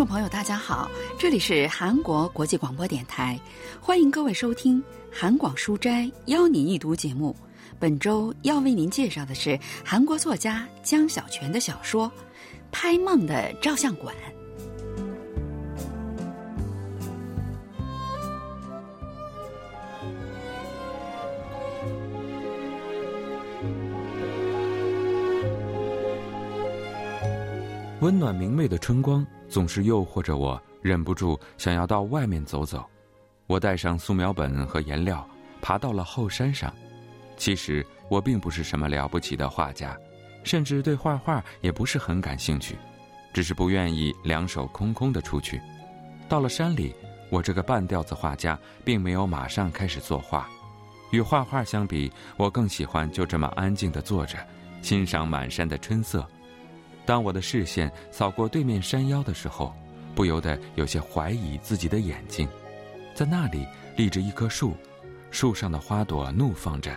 众朋友，大家好，这里是韩国国际广播电台，欢迎各位收听《韩广书斋邀你一读》节目。本周要为您介绍的是韩国作家姜小泉的小说《拍梦的照相馆》。温暖明媚的春光总是诱惑着我，忍不住想要到外面走走。我带上素描本和颜料，爬到了后山上。其实我并不是什么了不起的画家，甚至对画画也不是很感兴趣，只是不愿意两手空空的出去。到了山里，我这个半吊子画家并没有马上开始作画。与画画相比，我更喜欢就这么安静的坐着，欣赏满山的春色。当我的视线扫过对面山腰的时候，不由得有些怀疑自己的眼睛。在那里立着一棵树，树上的花朵怒放着，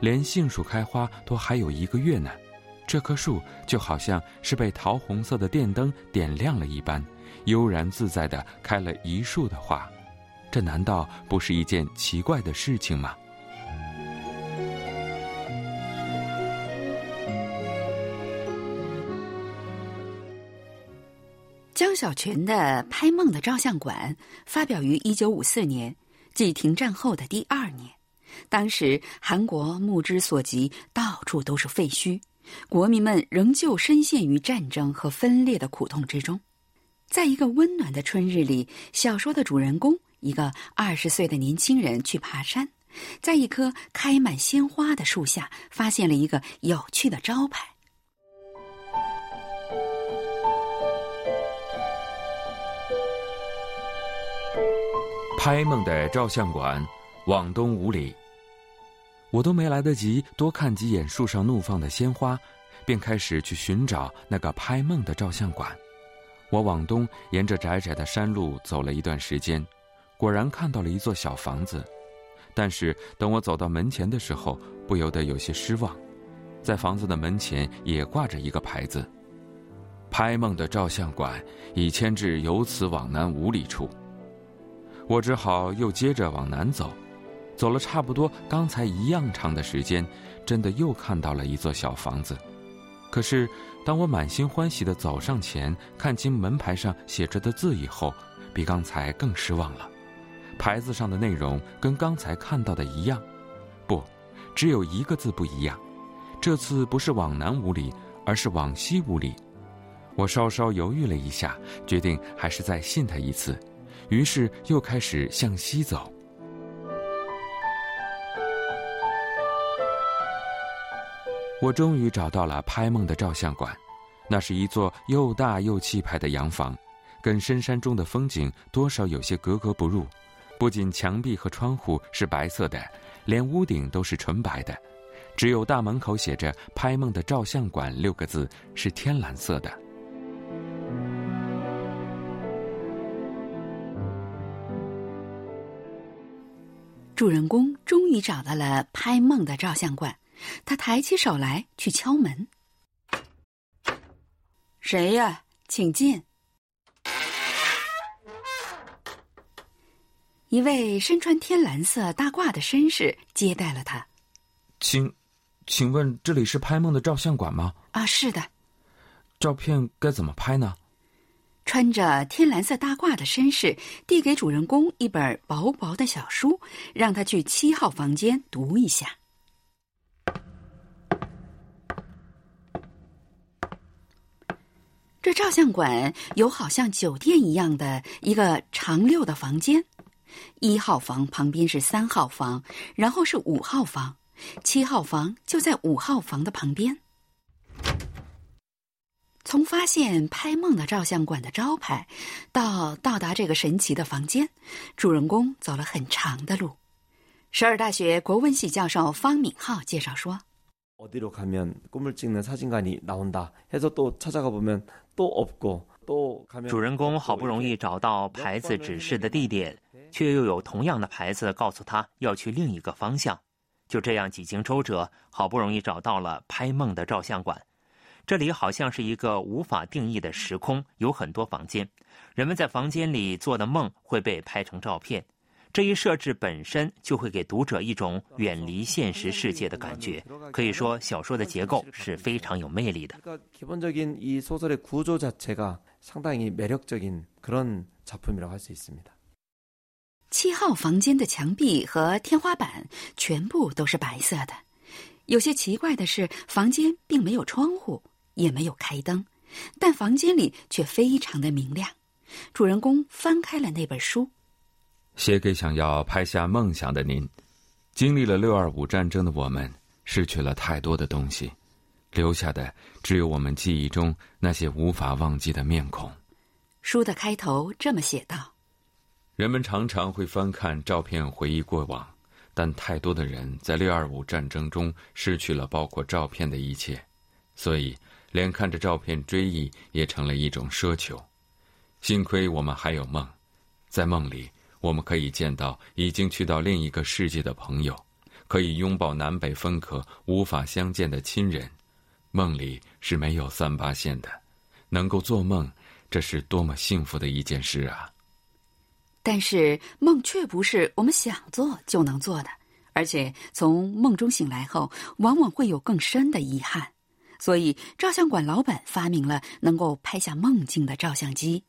连杏树开花都还有一个月呢。这棵树就好像是被桃红色的电灯点亮了一般，悠然自在地开了一树的花。这难道不是一件奇怪的事情吗？江小泉的《拍梦的照相馆》发表于一九五四年，即停战后的第二年。当时韩国目之所及，到处都是废墟，国民们仍旧深陷于战争和分裂的苦痛之中。在一个温暖的春日里，小说的主人公一个二十岁的年轻人去爬山，在一棵开满鲜花的树下，发现了一个有趣的招牌。拍梦的照相馆，往东五里。我都没来得及多看几眼树上怒放的鲜花，便开始去寻找那个拍梦的照相馆。我往东沿着窄窄的山路走了一段时间，果然看到了一座小房子。但是等我走到门前的时候，不由得有些失望，在房子的门前也挂着一个牌子：“拍梦的照相馆已迁至由此往南五里处。”我只好又接着往南走，走了差不多刚才一样长的时间，真的又看到了一座小房子。可是，当我满心欢喜的走上前，看清门牌上写着的字以后，比刚才更失望了。牌子上的内容跟刚才看到的一样，不，只有一个字不一样。这次不是往南五里，而是往西五里。我稍稍犹豫了一下，决定还是再信他一次。于是又开始向西走。我终于找到了拍梦的照相馆，那是一座又大又气派的洋房，跟深山中的风景多少有些格格不入。不仅墙壁和窗户是白色的，连屋顶都是纯白的，只有大门口写着“拍梦的照相馆”六个字是天蓝色的。主人公终于找到了拍梦的照相馆，他抬起手来去敲门。谁呀？请进。一位身穿天蓝色大褂的绅士接待了他。请，请问这里是拍梦的照相馆吗？啊，是的。照片该怎么拍呢？穿着天蓝色大褂的绅士递给主人公一本薄薄的小书，让他去七号房间读一下。这照相馆有好像酒店一样的一个长六的房间，一号房旁边是三号房，然后是五号房，七号房就在五号房的旁边。从发现拍梦的照相馆的招牌，到到达这个神奇的房间，主人公走了很长的路。首尔大学国文系教授方敏浩介绍说：“主人公好不容易找到牌子指示的地点，却又有同样的牌子告诉他要去另一个方向。就这样几经周折，好不容易找到了拍梦的照相馆。”这里好像是一个无法定义的时空，有很多房间，人们在房间里做的梦会被拍成照片。这一设置本身就会给读者一种远离现实世界的感觉，可以说小说的结构是非常有魅力的。기적인이소설의구조자체가상당히매력적인그런작품이라고할수있습니다七号房间的墙壁和天花板全部都是白色的，有些奇怪的是，房间并没有窗户。也没有开灯，但房间里却非常的明亮。主人公翻开了那本书。写给想要拍下梦想的您。经历了六二五战争的我们，失去了太多的东西，留下的只有我们记忆中那些无法忘记的面孔。书的开头这么写道：“人们常常会翻看照片回忆过往，但太多的人在六二五战争中失去了包括照片的一切，所以连看着照片追忆也成了一种奢求。幸亏我们还有梦，在梦里。”我们可以见到已经去到另一个世界的朋友，可以拥抱南北分隔、无法相见的亲人。梦里是没有三八线的，能够做梦，这是多么幸福的一件事啊！但是梦却不是我们想做就能做的，而且从梦中醒来后，往往会有更深的遗憾。所以，照相馆老板发明了能够拍下梦境的照相机。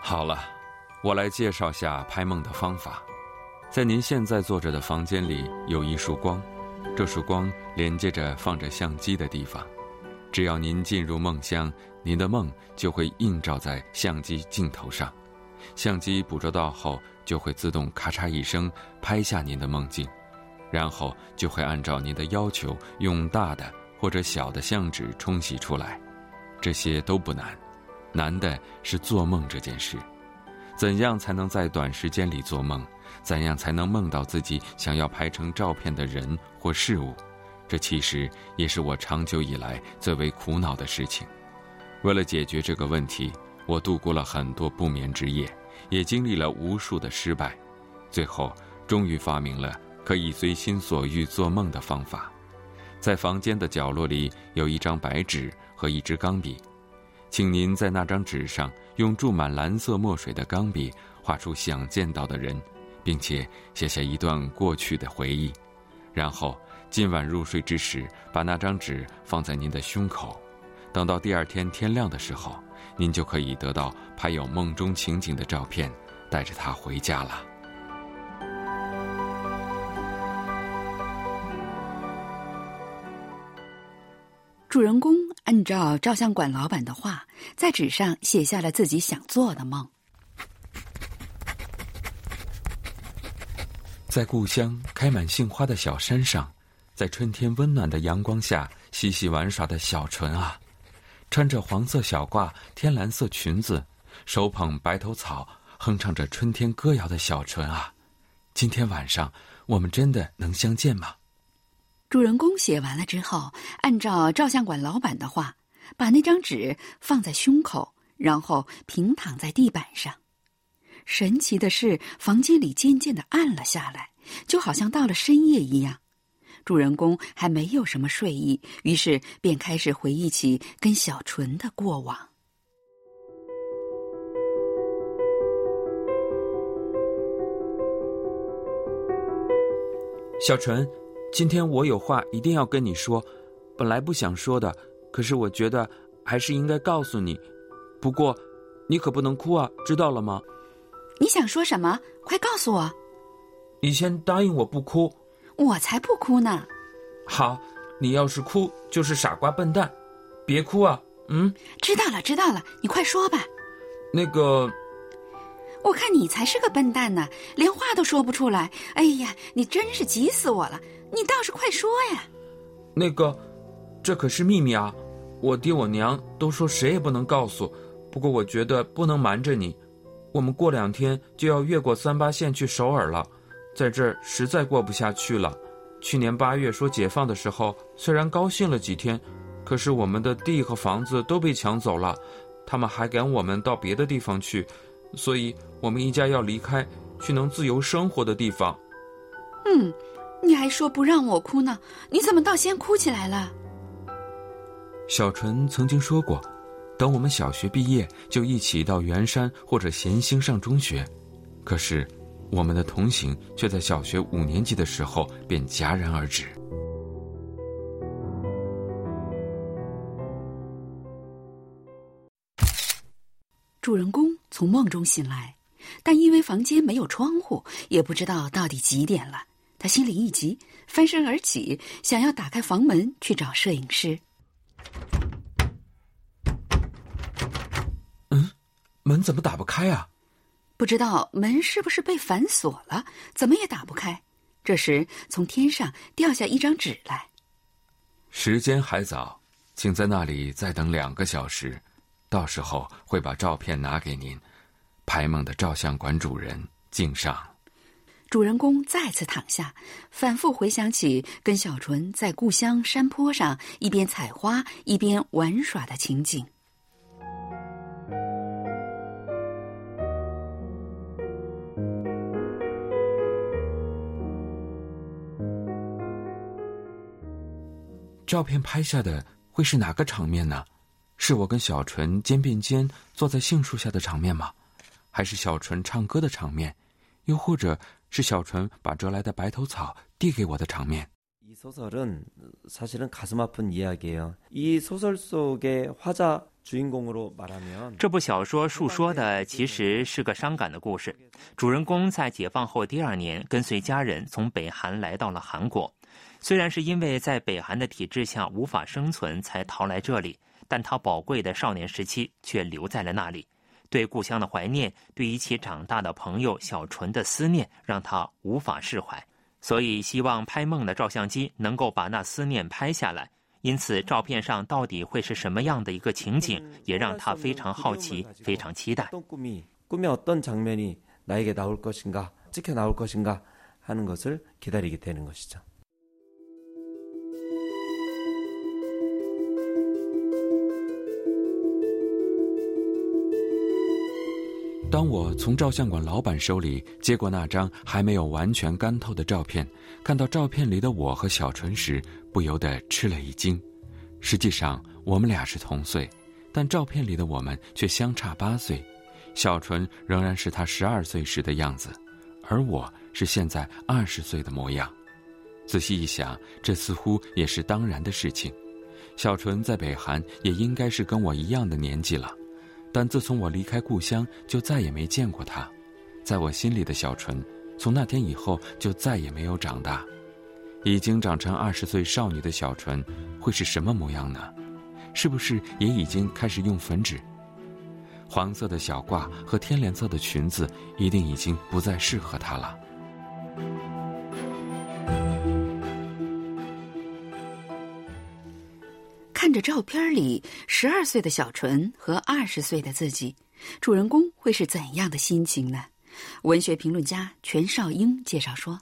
好了，我来介绍下拍梦的方法。在您现在坐着的房间里有一束光，这束光连接着放着相机的地方。只要您进入梦乡，您的梦就会映照在相机镜头上。相机捕捉到后，就会自动咔嚓一声拍下您的梦境，然后就会按照您的要求用大的或者小的相纸冲洗出来。这些都不难。难的是做梦这件事，怎样才能在短时间里做梦？怎样才能梦到自己想要拍成照片的人或事物？这其实也是我长久以来最为苦恼的事情。为了解决这个问题，我度过了很多不眠之夜，也经历了无数的失败，最后终于发明了可以随心所欲做梦的方法。在房间的角落里有一张白纸和一支钢笔。请您在那张纸上用注满蓝色墨水的钢笔画出想见到的人，并且写下一段过去的回忆。然后今晚入睡之时，把那张纸放在您的胸口。等到第二天天亮的时候，您就可以得到拍有梦中情景的照片，带着它回家了。主人公按照照相馆老板的话，在纸上写下了自己想做的梦。在故乡开满杏花的小山上，在春天温暖的阳光下嬉戏玩耍的小纯啊，穿着黄色小褂、天蓝色裙子，手捧白头草，哼唱着春天歌谣的小纯啊，今天晚上我们真的能相见吗？主人公写完了之后，按照照相馆老板的话，把那张纸放在胸口，然后平躺在地板上。神奇的是，房间里渐渐的暗了下来，就好像到了深夜一样。主人公还没有什么睡意，于是便开始回忆起跟小纯的过往。小纯。今天我有话一定要跟你说，本来不想说的，可是我觉得还是应该告诉你。不过，你可不能哭啊，知道了吗？你想说什么？快告诉我。你先答应我不哭。我才不哭呢。好，你要是哭就是傻瓜笨蛋，别哭啊。嗯，知道了，知道了，你快说吧。那个。我看你才是个笨蛋呢，连话都说不出来。哎呀，你真是急死我了！你倒是快说呀。那个，这可是秘密啊，我爹我娘都说谁也不能告诉。不过我觉得不能瞒着你，我们过两天就要越过三八线去首尔了，在这儿实在过不下去了。去年八月说解放的时候，虽然高兴了几天，可是我们的地和房子都被抢走了，他们还赶我们到别的地方去。所以，我们一家要离开，去能自由生活的地方。嗯，你还说不让我哭呢，你怎么倒先哭起来了？小纯曾经说过，等我们小学毕业，就一起到圆山或者咸兴上中学。可是，我们的同行却在小学五年级的时候便戛然而止。主人公从梦中醒来，但因为房间没有窗户，也不知道到底几点了。他心里一急，翻身而起，想要打开房门去找摄影师。嗯，门怎么打不开啊？不知道门是不是被反锁了，怎么也打不开。这时，从天上掉下一张纸来。时间还早，请在那里再等两个小时。到时候会把照片拿给您，拍梦的照相馆主人敬上。主人公再次躺下，反复回想起跟小纯在故乡山坡上一边采花一边玩耍的情景。照片拍下的会是哪个场面呢？是我跟小纯肩并肩坐在杏树下的场面吗？还是小纯唱歌的场面？又或者是小纯把折来的白头草递给我的场面？이소설은사실은가슴아픈이야기예요이소설속의화자주인공으로말하면这部小说述说的其实是个伤感的故事。主人公在解放后第二年，跟随家人从北韩来到了韩国。 虽然是因为在北韩的体制下无法生存，才逃来这里。但他宝贵的少年时期却留在了那里，对故乡的怀念，对一起长大的朋友小纯的思念，让他无法释怀。所以希望拍梦的照相机能够把那思念拍下来。因此，照片上到底会是什么样的一个情景，也让他非常好奇，非常期待。当我从照相馆老板手里接过那张还没有完全干透的照片，看到照片里的我和小纯时，不由得吃了一惊。实际上，我们俩是同岁，但照片里的我们却相差八岁。小纯仍然是他十二岁时的样子，而我是现在二十岁的模样。仔细一想，这似乎也是当然的事情。小纯在北韩也应该是跟我一样的年纪了。但自从我离开故乡，就再也没见过他。在我心里的小纯，从那天以后就再也没有长大。已经长成二十岁少女的小纯，会是什么模样呢？是不是也已经开始用粉纸？黄色的小褂和天蓝色的裙子，一定已经不再适合她了。看着照片里十二岁的小纯和二十岁的自己，主人公会是怎样的心情呢？文学评论家全少英介绍说：“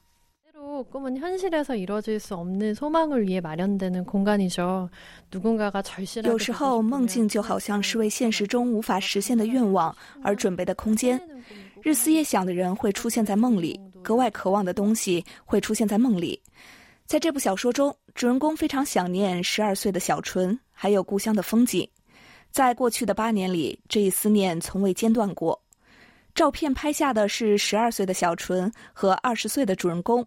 有时候，梦境就好像是为现实中无法实现的愿望而准备的空间。日思夜想的人会出现在梦里，格外渴望的东西会出现在梦里。”在这部小说中，主人公非常想念十二岁的小纯，还有故乡的风景。在过去的八年里，这一思念从未间断过。照片拍下的是十二岁的小纯和二十岁的主人公，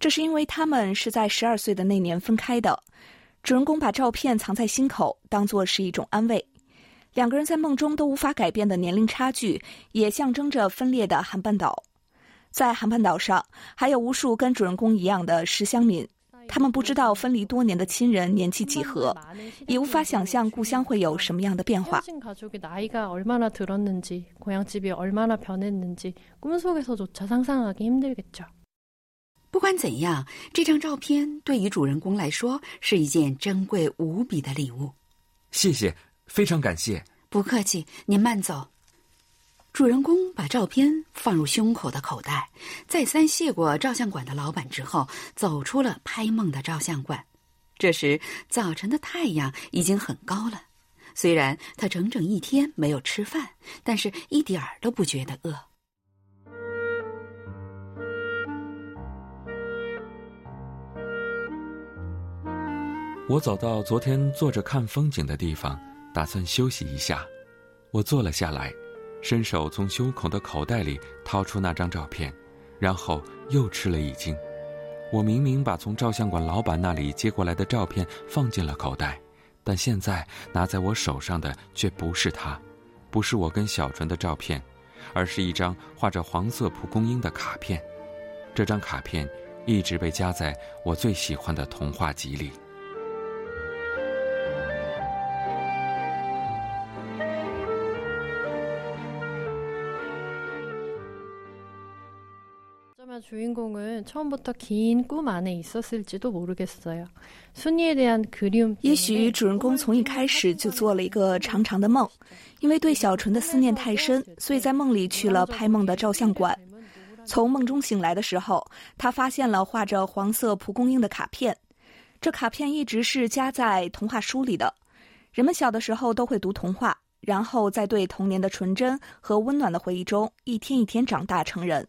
这是因为他们是在十二岁的那年分开的。主人公把照片藏在心口，当做是一种安慰。两个人在梦中都无法改变的年龄差距，也象征着分裂的韩半岛。在韩半岛上，还有无数跟主人公一样的石乡民。他们不知道分离多年的亲人年纪几何，也无法想象故乡会有什么样的变化。不管怎样，这张照片对于主人公来说是一件珍贵无比的礼物。谢谢，非常感谢。不客气，您慢走。主人公把照片放入胸口的口袋再三谢过照相馆的老板之后走出了拍梦的照相馆。这时早晨的太阳已经很高了虽然他整整一天没有吃饭但是一点儿都不觉得饿。我走到昨天坐着看风景的地方打算休息一下。我坐了下来伸手从胸口的口袋里掏出那张照片，然后又吃了一惊。我明明把从照相馆老板那里接过来的照片放进了口袋，但现在拿在我手上的却不是它，不是我跟小纯的照片，而是一张画着黄色蒲公英的卡片。这张卡片一直被夹在我最喜欢的童话集里。주인공은처음부터긴꿈안에있었을지도모르겠어요순이에대한그리움也许主人公从一开始就做了一个长长的梦，因为对小纯的思念太深，所以在梦里去了拍梦的照相馆。从梦中醒来的时候，他发现了画着黄色蒲公英的卡片。这卡片一直是夹在童话书里的。人们小的时候都会读童话，然后在对童年的纯真和温暖的回忆中，一天一天长大成人。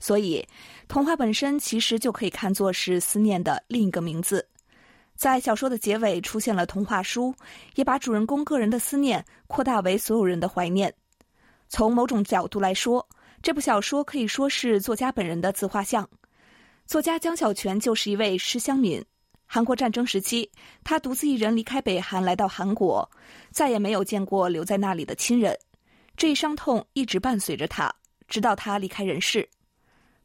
所以，童话本身其实就可以看作是思念的另一个名字。在小说的结尾出现了童话书，也把主人公个人的思念扩大为所有人的怀念。从某种角度来说，这部小说可以说是作家本人的自画像。作家江小泉就是一位诗乡民。韩国战争时期，他独自一人离开北韩来到韩国，再也没有见过留在那里的亲人。这一伤痛一直伴随着他，直到他离开人世。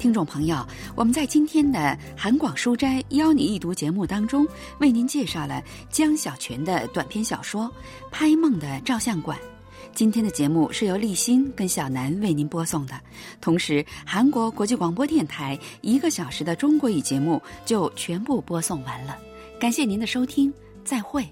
听众朋友，我们在今天的韩广书斋邀你一读节目当中，为您介绍了江小泉的短篇小说《拍梦的照相馆》。今天的节目是由立新跟小南为您播送的，同时韩国国际广播电台一个小时的中国语节目就全部播送完了。感谢您的收听，再会。